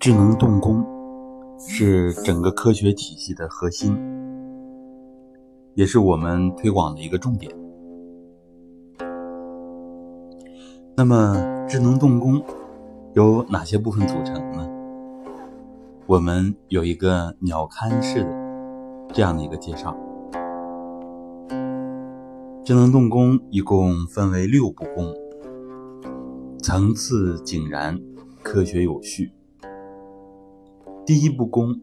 智能动工是整个科学体系的核心，也是我们推广的一个重点。那么，智能动工由哪些部分组成呢？我们有一个鸟瞰式的这样的一个介绍。智能动工一共分为六部工，层次井然，科学有序。第一步功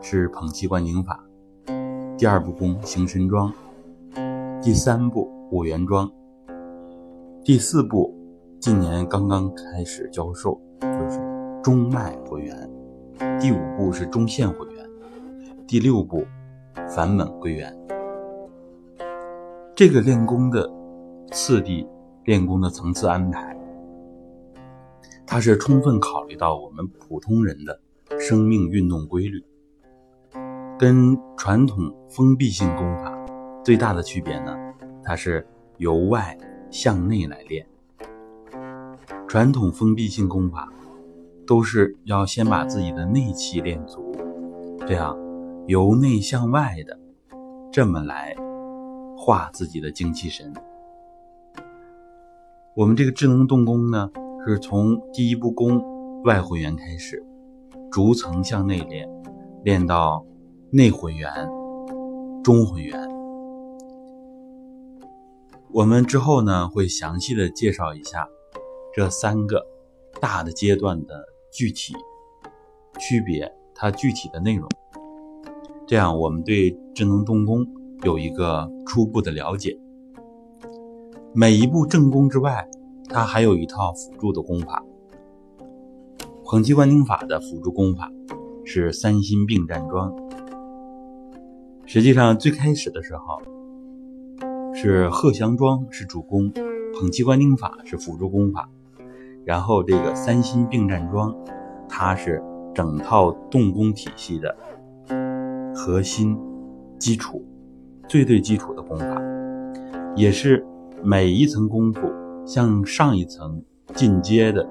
是捧气观景法，第二步功行神桩，第三步五元桩，第四步今年刚刚开始教授，就是中脉回元，第五步是中线回元，第六步反本归元。这个练功的次第、练功的层次安排，它是充分考虑到我们普通人的。生命运动规律跟传统封闭性功法最大的区别呢，它是由外向内来练。传统封闭性功法都是要先把自己的内气练足，这样由内向外的这么来化自己的精气神。我们这个智能动功呢，是从第一步功外回元开始。逐层向内练，练到内混元、中混元。我们之后呢会详细的介绍一下这三个大的阶段的具体区别，它具体的内容。这样我们对智能动功有一个初步的了解。每一步正功之外，它还有一套辅助的功法。捧气观景法的辅助功法是三心并站桩。实际上最开始的时候是鹤翔桩是主攻，捧气观景法是辅助功法。然后这个三心并站桩，它是整套动功体系的核心基础，最最基础的功法，也是每一层功夫向上一层进阶的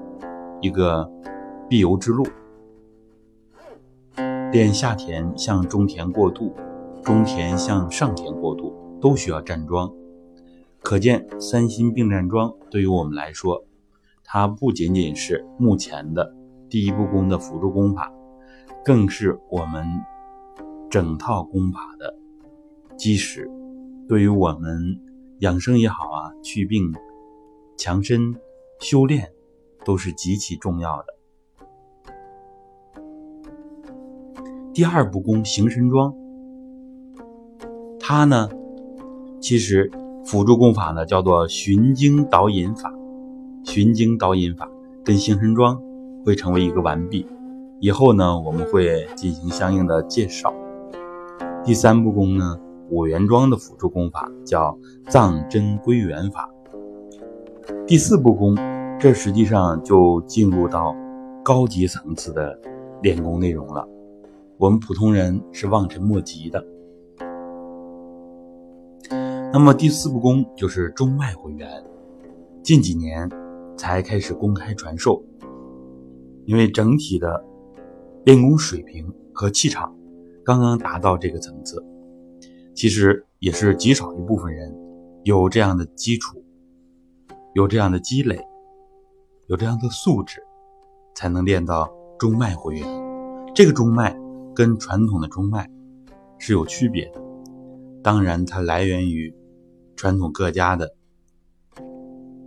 一个。必由之路，练下田向中田过渡，中田向上田过渡，都需要站桩。可见三心并站桩对于我们来说，它不仅仅是目前的第一步功的辅助功法，更是我们整套功法的基石。对于我们养生也好啊，祛病、强身、修炼，都是极其重要的。第二步功行神桩，它呢，其实辅助功法呢叫做循经导引法，循经导引法跟行神桩会成为一个完毕。以后呢，我们会进行相应的介绍。第三步功呢，五元桩的辅助功法叫藏针归元法。第四步功，这实际上就进入到高级层次的练功内容了。我们普通人是望尘莫及的。那么第四步功就是中脉回元，近几年才开始公开传授，因为整体的练功水平和气场刚刚达到这个层次，其实也是极少一部分人有这样的基础，有这样的积累，有这样的素质，才能练到中脉回元。这个中脉。跟传统的中脉是有区别的，当然它来源于传统各家的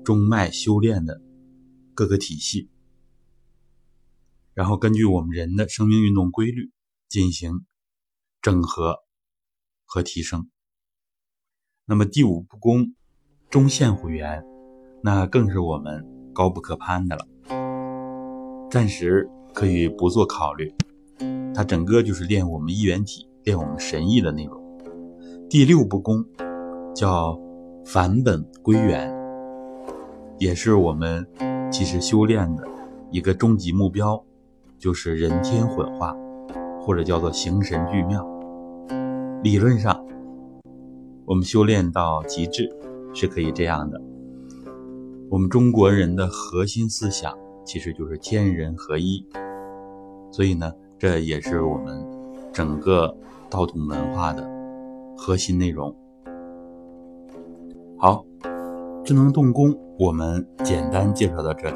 中脉修炼的各个体系，然后根据我们人的生命运动规律进行整合和提升。那么第五步功中线回元，那更是我们高不可攀的了，暂时可以不做考虑。它整个就是练我们一元体、练我们神意的内容。第六步功叫返本归元，也是我们其实修炼的一个终极目标，就是人天混化，或者叫做形神俱妙。理论上，我们修炼到极致是可以这样的。我们中国人的核心思想其实就是天人合一。所以呢，这也是我们整个道统文化的核心内容。好，智能动工我们简单介绍到这里。